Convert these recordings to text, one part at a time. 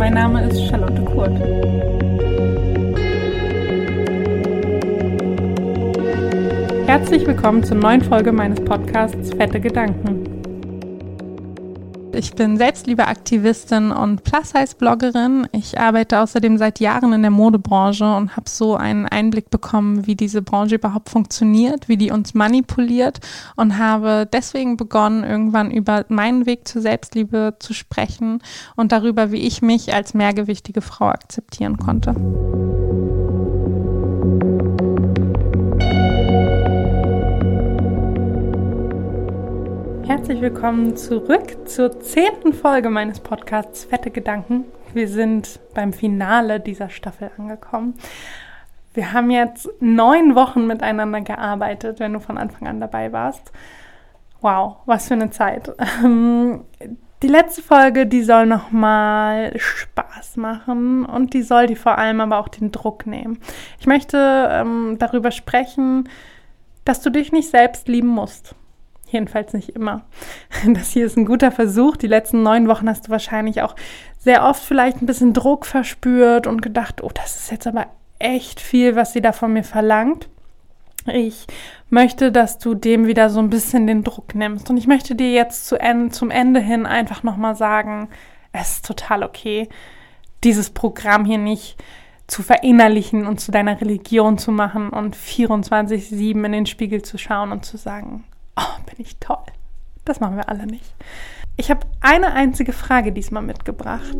mein Name ist Charlotte Kurt. Herzlich willkommen zur neuen Folge meines Podcasts Fette Gedanken. Ich bin Selbstliebeaktivistin und Plus-Size-Bloggerin. Ich arbeite außerdem seit Jahren in der Modebranche und habe so einen Einblick bekommen, wie diese Branche überhaupt funktioniert, wie die uns manipuliert und habe deswegen begonnen, irgendwann über meinen Weg zur Selbstliebe zu sprechen und darüber, wie ich mich als mehrgewichtige Frau akzeptieren konnte. Herzlich willkommen zurück zur zehnten Folge meines Podcasts Fette Gedanken. Wir sind beim Finale dieser Staffel angekommen. Wir haben jetzt neun Wochen miteinander gearbeitet, wenn du von Anfang an dabei warst. Wow, was für eine Zeit. Ähm, die letzte Folge, die soll nochmal Spaß machen und die soll die vor allem aber auch den Druck nehmen. Ich möchte ähm, darüber sprechen, dass du dich nicht selbst lieben musst. Jedenfalls nicht immer. Das hier ist ein guter Versuch. Die letzten neun Wochen hast du wahrscheinlich auch sehr oft vielleicht ein bisschen Druck verspürt und gedacht, oh, das ist jetzt aber echt viel, was sie da von mir verlangt. Ich möchte, dass du dem wieder so ein bisschen den Druck nimmst. Und ich möchte dir jetzt zu en zum Ende hin einfach nochmal sagen, es ist total okay, dieses Programm hier nicht zu verinnerlichen und zu deiner Religion zu machen und 24-7 in den Spiegel zu schauen und zu sagen, oh, bin ich toll. Das machen wir alle nicht. Ich habe eine einzige Frage diesmal mitgebracht.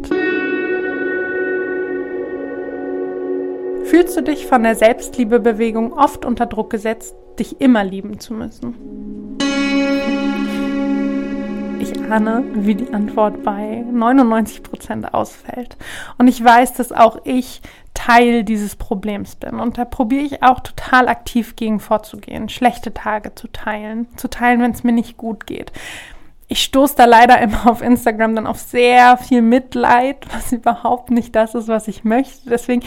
Fühlst du dich von der Selbstliebebewegung oft unter Druck gesetzt, dich immer lieben zu müssen? Ich ahne, wie die Antwort bei 99 Prozent ausfällt. Und ich weiß, dass auch ich Teil dieses Problems bin. Und da probiere ich auch total aktiv gegen vorzugehen, schlechte Tage zu teilen, zu teilen, wenn es mir nicht gut geht. Ich stoße da leider immer auf Instagram dann auf sehr viel Mitleid, was überhaupt nicht das ist, was ich möchte. Deswegen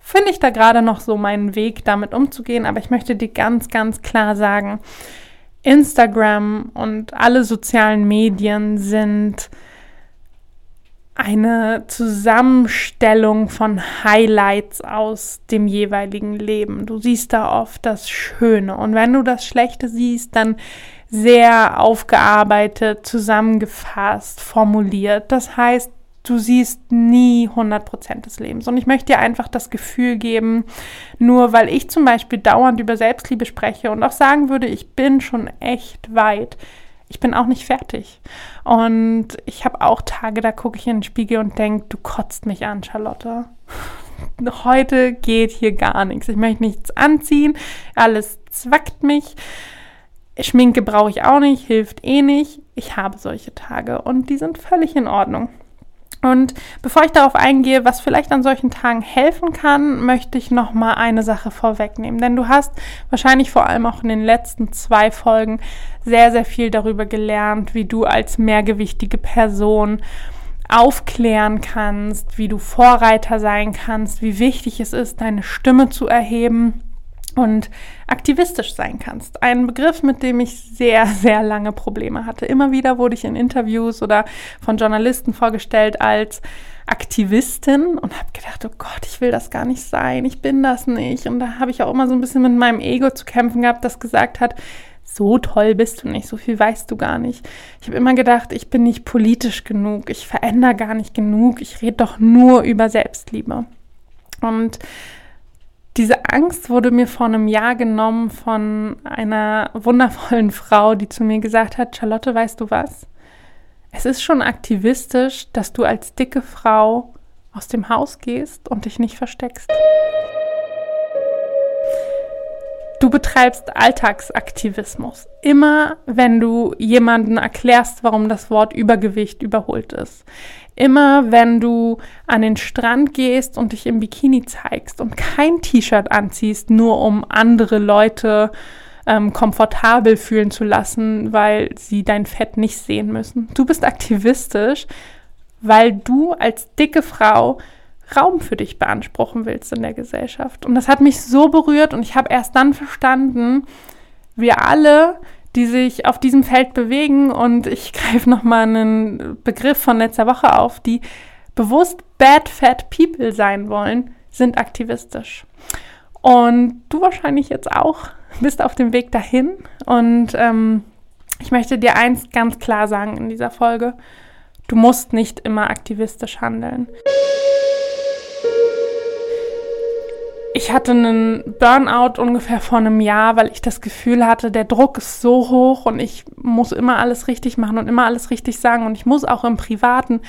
finde ich da gerade noch so meinen Weg, damit umzugehen. Aber ich möchte dir ganz, ganz klar sagen, Instagram und alle sozialen Medien sind eine Zusammenstellung von Highlights aus dem jeweiligen Leben. Du siehst da oft das Schöne und wenn du das Schlechte siehst, dann sehr aufgearbeitet, zusammengefasst, formuliert. Das heißt, du siehst nie 100% des Lebens. Und ich möchte dir einfach das Gefühl geben, nur weil ich zum Beispiel dauernd über Selbstliebe spreche und auch sagen würde, ich bin schon echt weit, ich bin auch nicht fertig. Und ich habe auch Tage, da gucke ich in den Spiegel und denke, du kotzt mich an, Charlotte. Heute geht hier gar nichts. Ich möchte nichts anziehen. Alles zwackt mich. Schminke brauche ich auch nicht, hilft eh nicht. Ich habe solche Tage und die sind völlig in Ordnung. Und bevor ich darauf eingehe, was vielleicht an solchen Tagen helfen kann, möchte ich noch mal eine Sache vorwegnehmen, denn du hast wahrscheinlich vor allem auch in den letzten zwei Folgen sehr sehr viel darüber gelernt, wie du als mehrgewichtige Person aufklären kannst, wie du Vorreiter sein kannst, wie wichtig es ist, deine Stimme zu erheben und aktivistisch sein kannst. Ein Begriff, mit dem ich sehr, sehr lange Probleme hatte. Immer wieder wurde ich in Interviews oder von Journalisten vorgestellt als Aktivistin und habe gedacht, oh Gott, ich will das gar nicht sein, ich bin das nicht. Und da habe ich auch immer so ein bisschen mit meinem Ego zu kämpfen gehabt, das gesagt hat, so toll bist du nicht, so viel weißt du gar nicht. Ich habe immer gedacht, ich bin nicht politisch genug, ich verändere gar nicht genug, ich rede doch nur über Selbstliebe. Und diese Angst wurde mir vor einem Jahr genommen von einer wundervollen Frau, die zu mir gesagt hat, Charlotte, weißt du was? Es ist schon aktivistisch, dass du als dicke Frau aus dem Haus gehst und dich nicht versteckst. Du betreibst Alltagsaktivismus. Immer wenn du jemanden erklärst, warum das Wort Übergewicht überholt ist. Immer wenn du an den Strand gehst und dich im Bikini zeigst und kein T-Shirt anziehst, nur um andere Leute ähm, komfortabel fühlen zu lassen, weil sie dein Fett nicht sehen müssen. Du bist aktivistisch, weil du als dicke Frau Raum für dich beanspruchen willst in der Gesellschaft. Und das hat mich so berührt und ich habe erst dann verstanden, wir alle, die sich auf diesem Feld bewegen und ich greife nochmal einen Begriff von letzter Woche auf, die bewusst bad fat people sein wollen, sind aktivistisch. Und du wahrscheinlich jetzt auch bist auf dem Weg dahin. Und ähm, ich möchte dir eins ganz klar sagen in dieser Folge. Du musst nicht immer aktivistisch handeln. Ich hatte einen Burnout ungefähr vor einem Jahr, weil ich das Gefühl hatte, der Druck ist so hoch und ich muss immer alles richtig machen und immer alles richtig sagen und ich muss auch im Privaten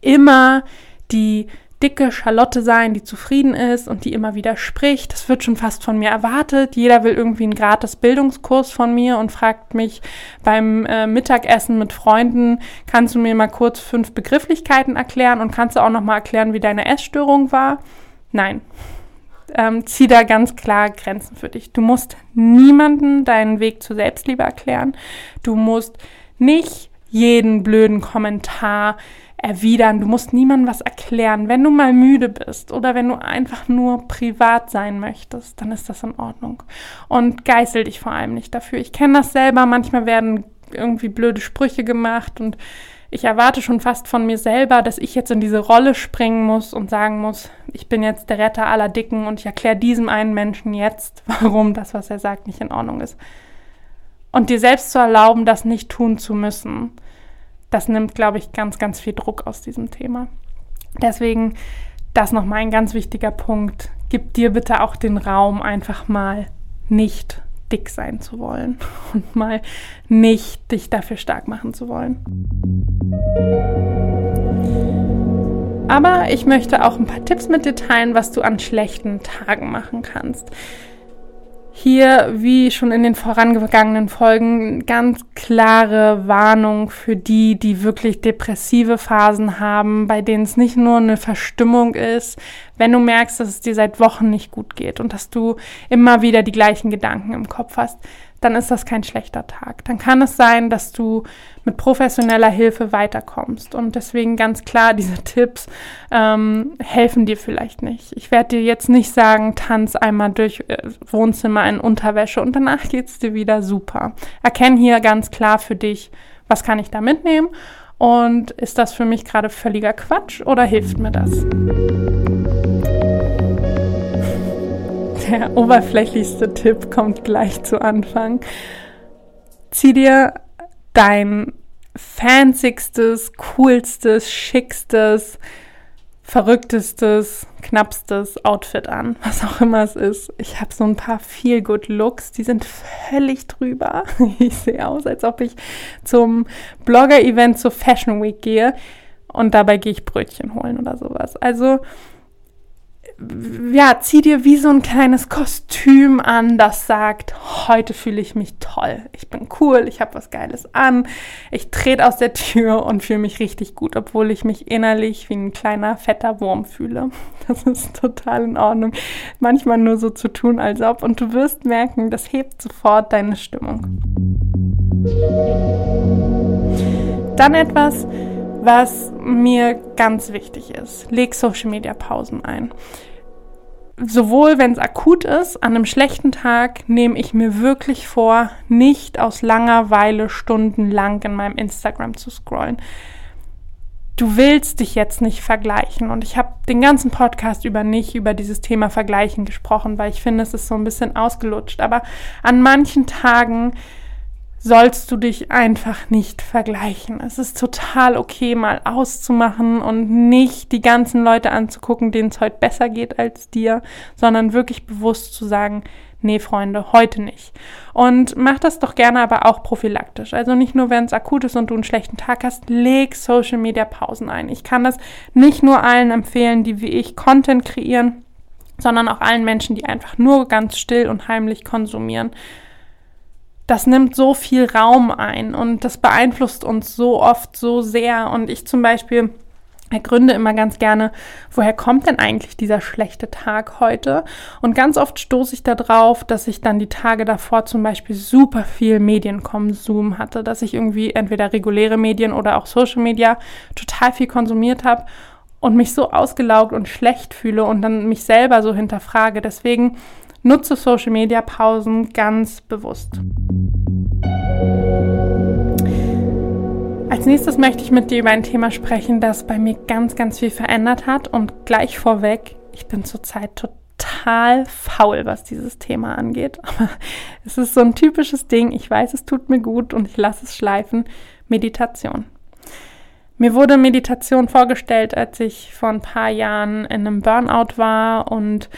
immer die dicke Charlotte sein, die zufrieden ist und die immer wieder spricht. Das wird schon fast von mir erwartet. Jeder will irgendwie einen gratis Bildungskurs von mir und fragt mich beim äh, Mittagessen mit Freunden, kannst du mir mal kurz fünf Begrifflichkeiten erklären und kannst du auch noch mal erklären, wie deine Essstörung war? Nein. Ähm, zieh da ganz klar Grenzen für dich. Du musst niemanden deinen Weg zur Selbstliebe erklären. Du musst nicht jeden blöden Kommentar erwidern. Du musst niemandem was erklären. Wenn du mal müde bist oder wenn du einfach nur privat sein möchtest, dann ist das in Ordnung. Und geißel dich vor allem nicht dafür. Ich kenne das selber. Manchmal werden irgendwie blöde Sprüche gemacht und ich erwarte schon fast von mir selber, dass ich jetzt in diese Rolle springen muss und sagen muss, ich bin jetzt der Retter aller Dicken und ich erkläre diesem einen Menschen jetzt, warum das, was er sagt, nicht in Ordnung ist. Und dir selbst zu erlauben, das nicht tun zu müssen, das nimmt, glaube ich, ganz, ganz viel Druck aus diesem Thema. Deswegen, das nochmal ein ganz wichtiger Punkt. Gib dir bitte auch den Raum, einfach mal nicht dick sein zu wollen und mal nicht dich dafür stark machen zu wollen. Aber ich möchte auch ein paar Tipps mit dir teilen, was du an schlechten Tagen machen kannst. Hier, wie schon in den vorangegangenen Folgen, ganz klare Warnung für die, die wirklich depressive Phasen haben, bei denen es nicht nur eine Verstimmung ist, wenn du merkst, dass es dir seit Wochen nicht gut geht und dass du immer wieder die gleichen Gedanken im Kopf hast dann ist das kein schlechter Tag. Dann kann es sein, dass du mit professioneller Hilfe weiterkommst. Und deswegen ganz klar, diese Tipps ähm, helfen dir vielleicht nicht. Ich werde dir jetzt nicht sagen, tanz einmal durch äh, Wohnzimmer in Unterwäsche und danach geht es dir wieder super. Erkenn hier ganz klar für dich, was kann ich da mitnehmen und ist das für mich gerade völliger Quatsch oder hilft mir das? der oberflächlichste Tipp kommt gleich zu Anfang. Zieh dir dein fanzigstes, coolstes, schickstes, verrücktestes, knappstes Outfit an, was auch immer es ist. Ich habe so ein paar Feel Good Looks, die sind völlig drüber. Ich sehe aus, als ob ich zum Blogger Event zur Fashion Week gehe und dabei gehe ich Brötchen holen oder sowas. Also ja, zieh dir wie so ein kleines Kostüm an, das sagt, heute fühle ich mich toll. Ich bin cool, ich habe was Geiles an. Ich trete aus der Tür und fühle mich richtig gut, obwohl ich mich innerlich wie ein kleiner fetter Wurm fühle. Das ist total in Ordnung. Manchmal nur so zu tun, als ob. Und du wirst merken, das hebt sofort deine Stimmung. Dann etwas, was mir ganz wichtig ist. Leg Social Media Pausen ein sowohl wenn es akut ist, an einem schlechten Tag nehme ich mir wirklich vor, nicht aus Langeweile stundenlang in meinem Instagram zu scrollen. Du willst dich jetzt nicht vergleichen. Und ich habe den ganzen Podcast über nicht über dieses Thema Vergleichen gesprochen, weil ich finde, es ist so ein bisschen ausgelutscht. Aber an manchen Tagen sollst du dich einfach nicht vergleichen. Es ist total okay, mal auszumachen und nicht die ganzen Leute anzugucken, denen es heute besser geht als dir, sondern wirklich bewusst zu sagen, nee, Freunde, heute nicht. Und mach das doch gerne aber auch prophylaktisch. Also nicht nur, wenn es akut ist und du einen schlechten Tag hast, leg Social Media Pausen ein. Ich kann das nicht nur allen empfehlen, die wie ich Content kreieren, sondern auch allen Menschen, die einfach nur ganz still und heimlich konsumieren das nimmt so viel Raum ein und das beeinflusst uns so oft so sehr. Und ich zum Beispiel ergründe immer ganz gerne, woher kommt denn eigentlich dieser schlechte Tag heute? Und ganz oft stoße ich darauf, dass ich dann die Tage davor zum Beispiel super viel Medienkonsum hatte, dass ich irgendwie entweder reguläre Medien oder auch Social Media total viel konsumiert habe und mich so ausgelaugt und schlecht fühle und dann mich selber so hinterfrage. Deswegen nutze Social Media Pausen ganz bewusst. Als nächstes möchte ich mit dir über ein Thema sprechen, das bei mir ganz, ganz viel verändert hat. Und gleich vorweg, ich bin zurzeit total faul, was dieses Thema angeht. Aber es ist so ein typisches Ding. Ich weiß, es tut mir gut und ich lasse es schleifen. Meditation. Mir wurde Meditation vorgestellt, als ich vor ein paar Jahren in einem Burnout war und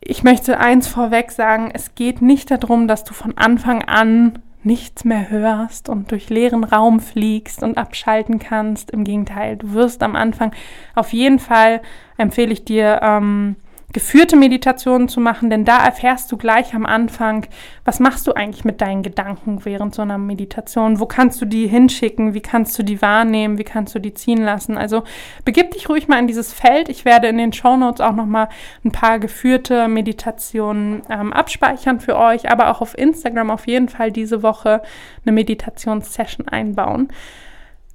ich möchte eins vorweg sagen, es geht nicht darum, dass du von Anfang an nichts mehr hörst und durch leeren Raum fliegst und abschalten kannst. Im Gegenteil, du wirst am Anfang auf jeden Fall, empfehle ich dir, ähm, geführte Meditationen zu machen, denn da erfährst du gleich am Anfang, was machst du eigentlich mit deinen Gedanken während so einer Meditation? Wo kannst du die hinschicken? Wie kannst du die wahrnehmen? Wie kannst du die ziehen lassen? Also begib dich ruhig mal in dieses Feld. Ich werde in den Show Notes auch noch mal ein paar geführte Meditationen ähm, abspeichern für euch, aber auch auf Instagram auf jeden Fall diese Woche eine Meditationssession einbauen.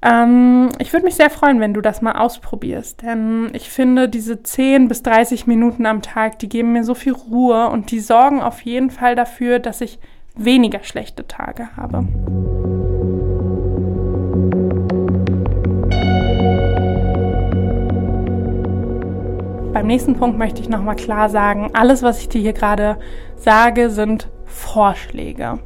Ähm, ich würde mich sehr freuen, wenn du das mal ausprobierst, denn ich finde, diese 10 bis 30 Minuten am Tag, die geben mir so viel Ruhe und die sorgen auf jeden Fall dafür, dass ich weniger schlechte Tage habe. Beim nächsten Punkt möchte ich nochmal klar sagen, alles, was ich dir hier gerade sage, sind Vorschläge.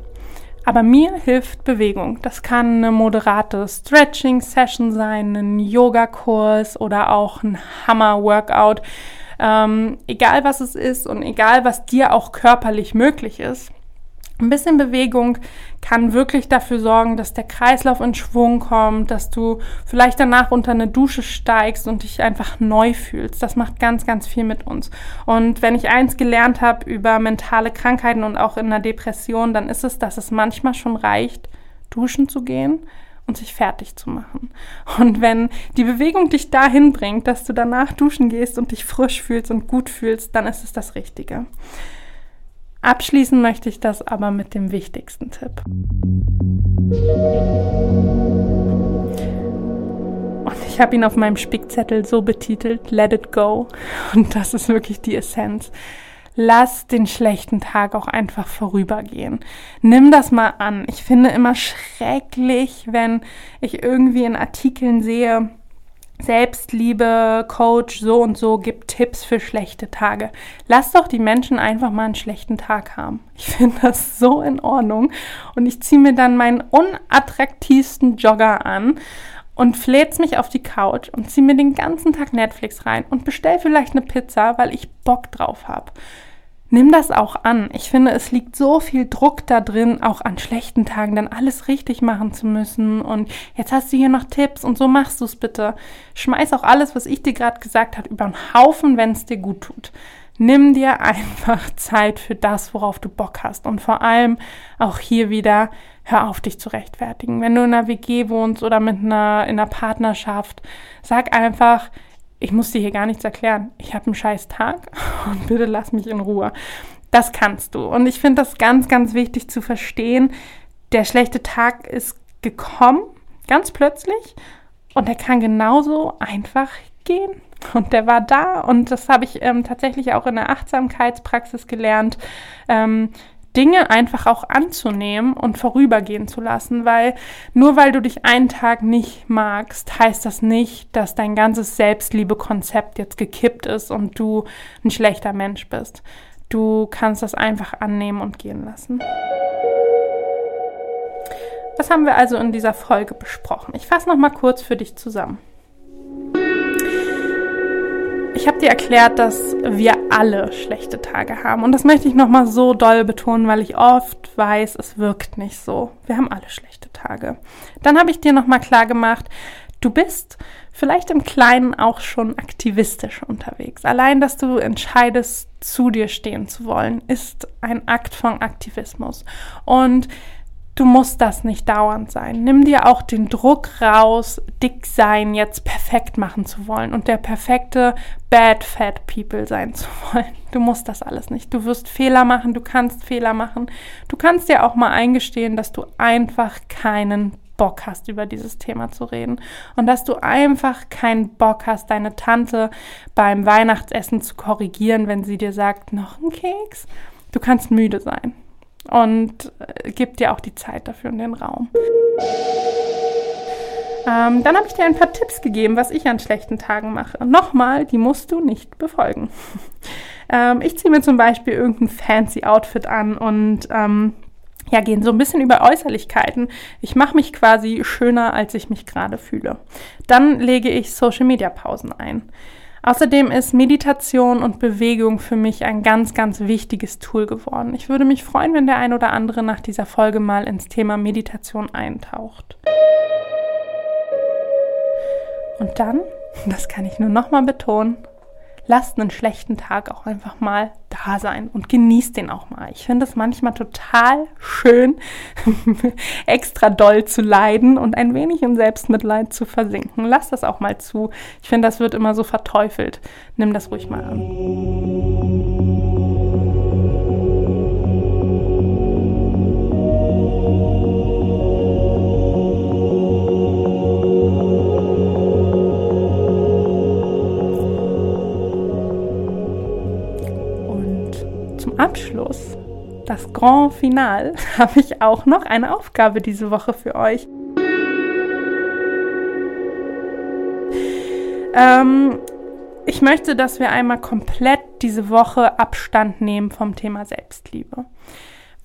Aber mir hilft Bewegung. Das kann eine moderate Stretching-Session sein, ein Yogakurs oder auch ein Hammer-Workout. Ähm, egal was es ist und egal was dir auch körperlich möglich ist. Ein bisschen Bewegung kann wirklich dafür sorgen, dass der Kreislauf in Schwung kommt, dass du vielleicht danach unter eine Dusche steigst und dich einfach neu fühlst. Das macht ganz, ganz viel mit uns. Und wenn ich eins gelernt habe über mentale Krankheiten und auch in der Depression, dann ist es, dass es manchmal schon reicht, duschen zu gehen und sich fertig zu machen. Und wenn die Bewegung dich dahin bringt, dass du danach duschen gehst und dich frisch fühlst und gut fühlst, dann ist es das Richtige. Abschließen möchte ich das aber mit dem wichtigsten Tipp. Und ich habe ihn auf meinem Spickzettel so betitelt, Let it go. Und das ist wirklich die Essenz. Lass den schlechten Tag auch einfach vorübergehen. Nimm das mal an. Ich finde immer schrecklich, wenn ich irgendwie in Artikeln sehe, Selbstliebe, Coach, so und so gibt Tipps für schlechte Tage. Lass doch die Menschen einfach mal einen schlechten Tag haben. Ich finde das so in Ordnung. Und ich ziehe mir dann meinen unattraktivsten Jogger an und flät's mich auf die Couch und ziehe mir den ganzen Tag Netflix rein und bestell vielleicht eine Pizza, weil ich Bock drauf habe nimm das auch an. Ich finde, es liegt so viel Druck da drin, auch an schlechten Tagen dann alles richtig machen zu müssen. Und jetzt hast du hier noch Tipps und so machst du es bitte. Schmeiß auch alles, was ich dir gerade gesagt habe, über den Haufen, wenn es dir gut tut. Nimm dir einfach Zeit für das, worauf du Bock hast. Und vor allem auch hier wieder, hör auf, dich zu rechtfertigen. Wenn du in einer WG wohnst oder mit einer, in einer Partnerschaft, sag einfach, ich muss dir hier gar nichts erklären. Ich habe einen scheiß Tag und bitte lass mich in Ruhe. Das kannst du. Und ich finde das ganz, ganz wichtig zu verstehen. Der schlechte Tag ist gekommen, ganz plötzlich. Und der kann genauso einfach gehen. Und der war da. Und das habe ich ähm, tatsächlich auch in der Achtsamkeitspraxis gelernt. Ähm, Dinge einfach auch anzunehmen und vorübergehen zu lassen, weil nur weil du dich einen Tag nicht magst, heißt das nicht, dass dein ganzes Selbstliebe-Konzept jetzt gekippt ist und du ein schlechter Mensch bist. Du kannst das einfach annehmen und gehen lassen. Was haben wir also in dieser Folge besprochen? Ich fasse noch mal kurz für dich zusammen. Ich habe dir erklärt, dass wir alle schlechte Tage haben. Und das möchte ich nochmal so doll betonen, weil ich oft weiß, es wirkt nicht so. Wir haben alle schlechte Tage. Dann habe ich dir nochmal klar gemacht, du bist vielleicht im Kleinen auch schon aktivistisch unterwegs. Allein, dass du entscheidest, zu dir stehen zu wollen, ist ein Akt von Aktivismus. Und Du musst das nicht dauernd sein. Nimm dir auch den Druck raus, dick sein jetzt perfekt machen zu wollen und der perfekte Bad Fat People sein zu wollen. Du musst das alles nicht. Du wirst Fehler machen, du kannst Fehler machen. Du kannst dir auch mal eingestehen, dass du einfach keinen Bock hast, über dieses Thema zu reden. Und dass du einfach keinen Bock hast, deine Tante beim Weihnachtsessen zu korrigieren, wenn sie dir sagt, noch ein Keks. Du kannst müde sein und äh, gib dir auch die Zeit dafür und den Raum. Ähm, dann habe ich dir ein paar Tipps gegeben, was ich an schlechten Tagen mache. Nochmal, die musst du nicht befolgen. ähm, ich ziehe mir zum Beispiel irgendein fancy Outfit an und ähm, ja, gehen so ein bisschen über Äußerlichkeiten. Ich mache mich quasi schöner, als ich mich gerade fühle. Dann lege ich Social-Media-Pausen ein. Außerdem ist Meditation und Bewegung für mich ein ganz, ganz wichtiges Tool geworden. Ich würde mich freuen, wenn der ein oder andere nach dieser Folge mal ins Thema Meditation eintaucht. Und dann, das kann ich nur nochmal betonen, lasst einen schlechten Tag auch einfach mal da sein und genießt den auch mal. Ich finde es manchmal total schön, extra doll zu leiden und ein wenig im Selbstmitleid zu versinken. Lass das auch mal zu. Ich finde, das wird immer so verteufelt. Nimm das ruhig mal an. Grand Final, habe ich auch noch eine Aufgabe diese Woche für euch. Ähm, ich möchte, dass wir einmal komplett diese Woche Abstand nehmen vom Thema Selbstliebe.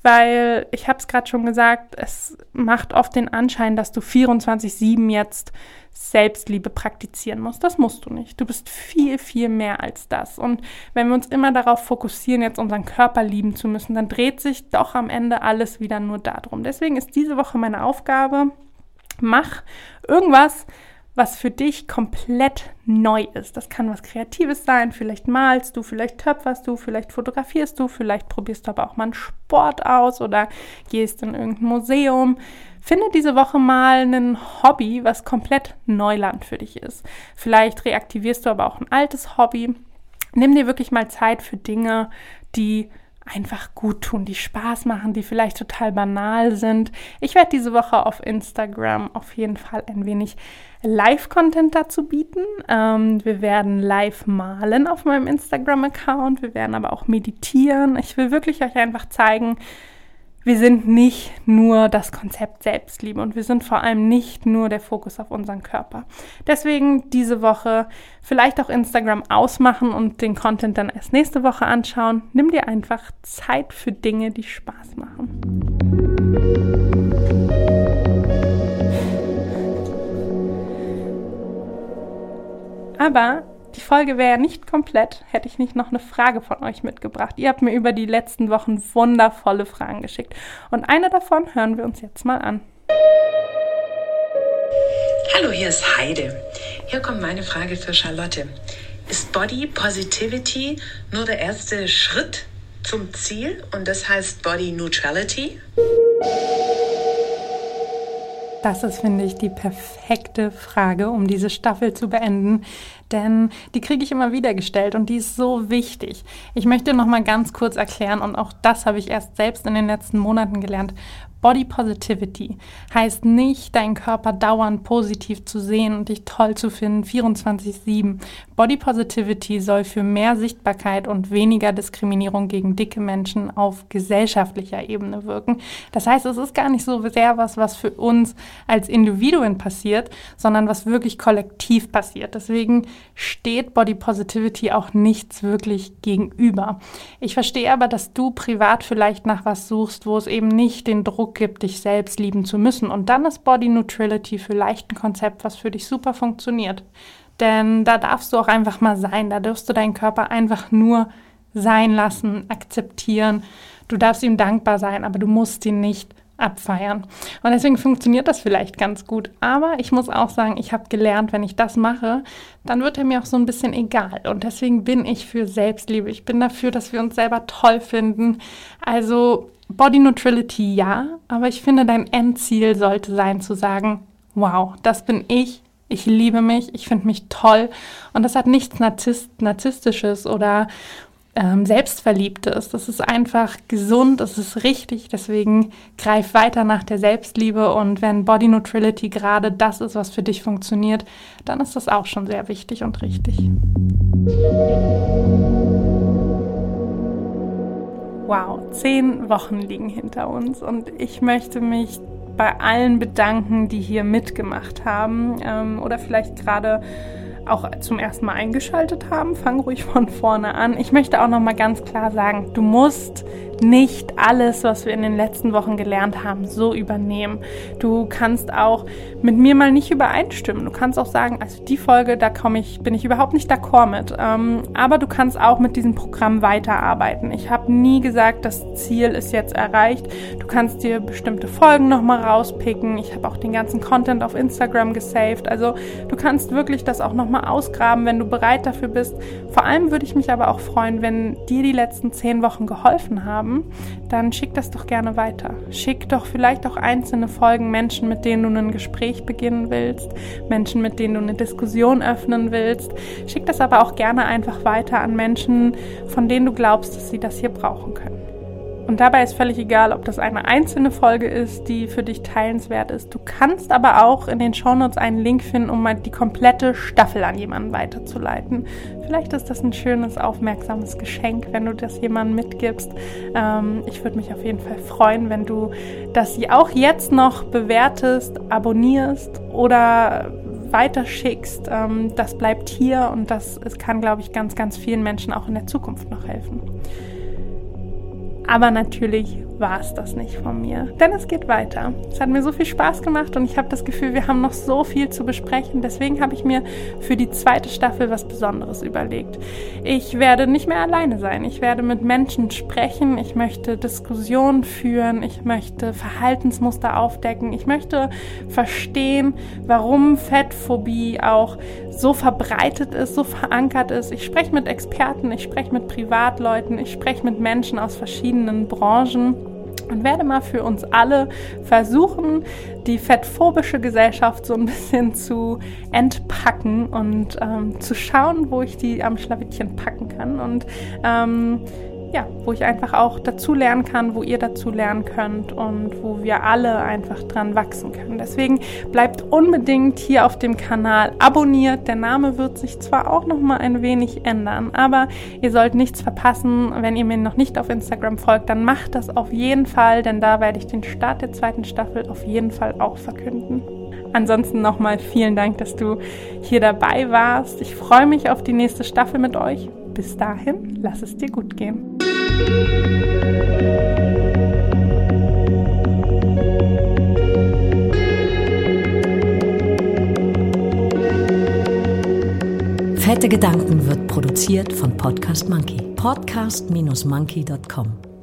Weil ich habe es gerade schon gesagt, es macht oft den Anschein, dass du 24-7 jetzt Selbstliebe praktizieren musst. Das musst du nicht. Du bist viel, viel mehr als das. Und wenn wir uns immer darauf fokussieren, jetzt unseren Körper lieben zu müssen, dann dreht sich doch am Ende alles wieder nur darum. Deswegen ist diese Woche meine Aufgabe, mach irgendwas, was für dich komplett neu ist. Das kann was Kreatives sein. Vielleicht malst du, vielleicht töpferst du, vielleicht fotografierst du, vielleicht probierst du aber auch mal einen Sport aus oder gehst in irgendein Museum. Finde diese Woche mal ein Hobby, was komplett Neuland für dich ist. Vielleicht reaktivierst du aber auch ein altes Hobby. Nimm dir wirklich mal Zeit für Dinge, die einfach gut tun, die Spaß machen, die vielleicht total banal sind. Ich werde diese Woche auf Instagram auf jeden Fall ein wenig Live-Content dazu bieten. Ähm, wir werden live malen auf meinem Instagram-Account. Wir werden aber auch meditieren. Ich will wirklich euch einfach zeigen, wir sind nicht nur das Konzept Selbstliebe und wir sind vor allem nicht nur der Fokus auf unseren Körper. Deswegen diese Woche vielleicht auch Instagram ausmachen und den Content dann erst nächste Woche anschauen. Nimm dir einfach Zeit für Dinge, die Spaß machen. Aber die Folge wäre nicht komplett, hätte ich nicht noch eine Frage von euch mitgebracht. Ihr habt mir über die letzten Wochen wundervolle Fragen geschickt. Und eine davon hören wir uns jetzt mal an. Hallo, hier ist Heide. Hier kommt meine Frage für Charlotte. Ist Body Positivity nur der erste Schritt zum Ziel und das heißt Body Neutrality? Das ist, finde ich, die perfekte Frage, um diese Staffel zu beenden, denn die kriege ich immer wieder gestellt und die ist so wichtig. Ich möchte noch mal ganz kurz erklären und auch das habe ich erst selbst in den letzten Monaten gelernt. Body Positivity heißt nicht, deinen Körper dauernd positiv zu sehen und dich toll zu finden, 24/7. Body Positivity soll für mehr Sichtbarkeit und weniger Diskriminierung gegen dicke Menschen auf gesellschaftlicher Ebene wirken. Das heißt, es ist gar nicht so sehr was, was für uns als Individuen passiert, sondern was wirklich kollektiv passiert. Deswegen steht Body Positivity auch nichts wirklich gegenüber. Ich verstehe aber, dass du privat vielleicht nach was suchst, wo es eben nicht den Druck gibt, dich selbst lieben zu müssen. Und dann ist Body Neutrality vielleicht ein Konzept, was für dich super funktioniert. Denn da darfst du auch einfach mal sein. Da darfst du deinen Körper einfach nur sein lassen, akzeptieren. Du darfst ihm dankbar sein, aber du musst ihn nicht abfeiern. Und deswegen funktioniert das vielleicht ganz gut. Aber ich muss auch sagen, ich habe gelernt, wenn ich das mache, dann wird er mir auch so ein bisschen egal. Und deswegen bin ich für Selbstliebe. Ich bin dafür, dass wir uns selber toll finden. Also Body Neutrality ja, aber ich finde, dein Endziel sollte sein zu sagen, wow, das bin ich, ich liebe mich, ich finde mich toll und das hat nichts Narzisst Narzisstisches oder ähm, Selbstverliebtes. Das ist einfach gesund, das ist richtig, deswegen greif weiter nach der Selbstliebe und wenn Body Neutrality gerade das ist, was für dich funktioniert, dann ist das auch schon sehr wichtig und richtig. Wow, zehn Wochen liegen hinter uns und ich möchte mich bei allen bedanken, die hier mitgemacht haben ähm, oder vielleicht gerade auch zum ersten Mal eingeschaltet haben. Fang ruhig von vorne an. Ich möchte auch noch mal ganz klar sagen, du musst nicht alles, was wir in den letzten Wochen gelernt haben, so übernehmen. Du kannst auch mit mir mal nicht übereinstimmen. Du kannst auch sagen, also die Folge, da komme ich, bin ich überhaupt nicht d'accord mit. Ähm, aber du kannst auch mit diesem Programm weiterarbeiten. Ich habe nie gesagt, das Ziel ist jetzt erreicht. Du kannst dir bestimmte Folgen nochmal rauspicken. Ich habe auch den ganzen Content auf Instagram gesaved. Also du kannst wirklich das auch nochmal ausgraben, wenn du bereit dafür bist. Vor allem würde ich mich aber auch freuen, wenn dir die letzten zehn Wochen geholfen haben haben, dann schick das doch gerne weiter. Schick doch vielleicht auch einzelne Folgen Menschen, mit denen du ein Gespräch beginnen willst, Menschen, mit denen du eine Diskussion öffnen willst. Schick das aber auch gerne einfach weiter an Menschen, von denen du glaubst, dass sie das hier brauchen können. Und dabei ist völlig egal, ob das eine einzelne Folge ist, die für dich teilenswert ist. Du kannst aber auch in den Shownotes einen Link finden, um mal die komplette Staffel an jemanden weiterzuleiten. Vielleicht ist das ein schönes, aufmerksames Geschenk, wenn du das jemandem mitgibst. Ähm, ich würde mich auf jeden Fall freuen, wenn du das auch jetzt noch bewertest, abonnierst oder weiterschickst. Ähm, das bleibt hier und das kann, glaube ich, ganz, ganz vielen Menschen auch in der Zukunft noch helfen. Aber natürlich war es das nicht von mir, denn es geht weiter. Es hat mir so viel Spaß gemacht und ich habe das Gefühl, wir haben noch so viel zu besprechen. Deswegen habe ich mir für die zweite Staffel was Besonderes überlegt. Ich werde nicht mehr alleine sein. Ich werde mit Menschen sprechen. Ich möchte Diskussionen führen. Ich möchte Verhaltensmuster aufdecken. Ich möchte verstehen, warum Fettphobie auch so verbreitet ist, so verankert ist. Ich spreche mit Experten, ich spreche mit Privatleuten, ich spreche mit Menschen aus verschiedenen Branchen und werde mal für uns alle versuchen, die fettphobische Gesellschaft so ein bisschen zu entpacken und ähm, zu schauen, wo ich die am Schlawittchen packen kann. Und ähm, ja, wo ich einfach auch dazu lernen kann, wo ihr dazu lernen könnt und wo wir alle einfach dran wachsen können. Deswegen bleibt unbedingt hier auf dem Kanal abonniert. Der Name wird sich zwar auch noch mal ein wenig ändern, aber ihr sollt nichts verpassen. Wenn ihr mir noch nicht auf Instagram folgt, dann macht das auf jeden Fall, denn da werde ich den Start der zweiten Staffel auf jeden Fall auch verkünden. Ansonsten nochmal vielen Dank, dass du hier dabei warst. Ich freue mich auf die nächste Staffel mit euch. Bis dahin, lass es dir gut gehen. Fette Gedanken wird produziert von Podcast Monkey. Podcast-monkey.com